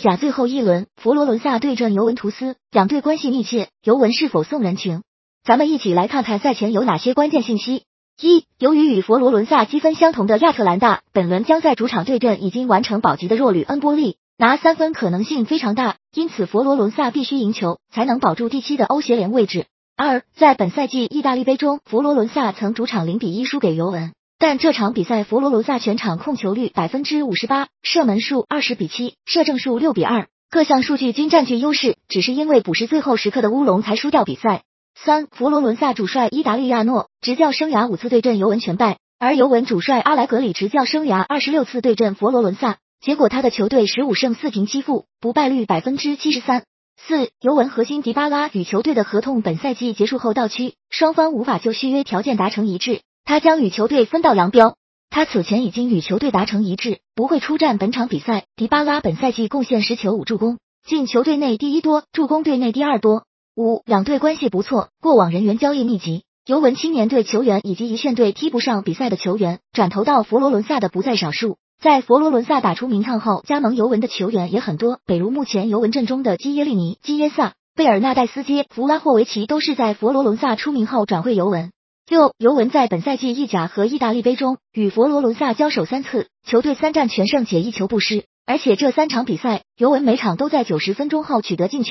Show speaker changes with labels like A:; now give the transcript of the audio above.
A: 甲最后一轮，佛罗伦萨对阵尤文图斯，两队关系密切，尤文是否送人情？咱们一起来看看赛前有哪些关键信息。一、由于与佛罗伦萨积分相同的亚特兰大，本轮将在主场对阵已经完成保级的弱旅恩波利，拿三分可能性非常大，因此佛罗伦萨必须赢球才能保住第七的欧协联位置。二、在本赛季意大利杯中，佛罗伦萨曾主场零比一输给尤文。但这场比赛，佛罗伦萨全场控球率百分之五十八，射门数二十比七，射正数六比二，各项数据均占据优势，只是因为补时最后时刻的乌龙才输掉比赛。三，佛罗伦萨主帅伊达利亚诺执教生涯五次对阵尤文全败，而尤文主帅阿莱格里执教生涯二十六次对阵佛罗伦萨，结果他的球队十五胜四平七负，不败率百分之七十三。四，尤文核心迪巴拉与球队的合同本赛季结束后到期，双方无法就续约条件达成一致。他将与球队分道扬镳。他此前已经与球队达成一致，不会出战本场比赛。迪巴拉本赛季贡献十球五助攻，进球队内第一多，助攻队内第二多。五两队关系不错，过往人员交易密集，尤文青年队球员以及一线队踢不上比赛的球员转投到佛罗伦萨的不在少数。在佛罗伦萨打出名堂后，加盟尤文的球员也很多，比如目前尤文阵中的基耶利尼、基耶萨、贝尔纳代斯基、弗拉霍维奇都是在佛罗伦萨出名后转会尤文。六，尤文在本赛季意甲和意大利杯中与佛罗伦萨交手三次，球队三战全胜且一球不失，而且这三场比赛尤文每场都在九十分钟后取得进球。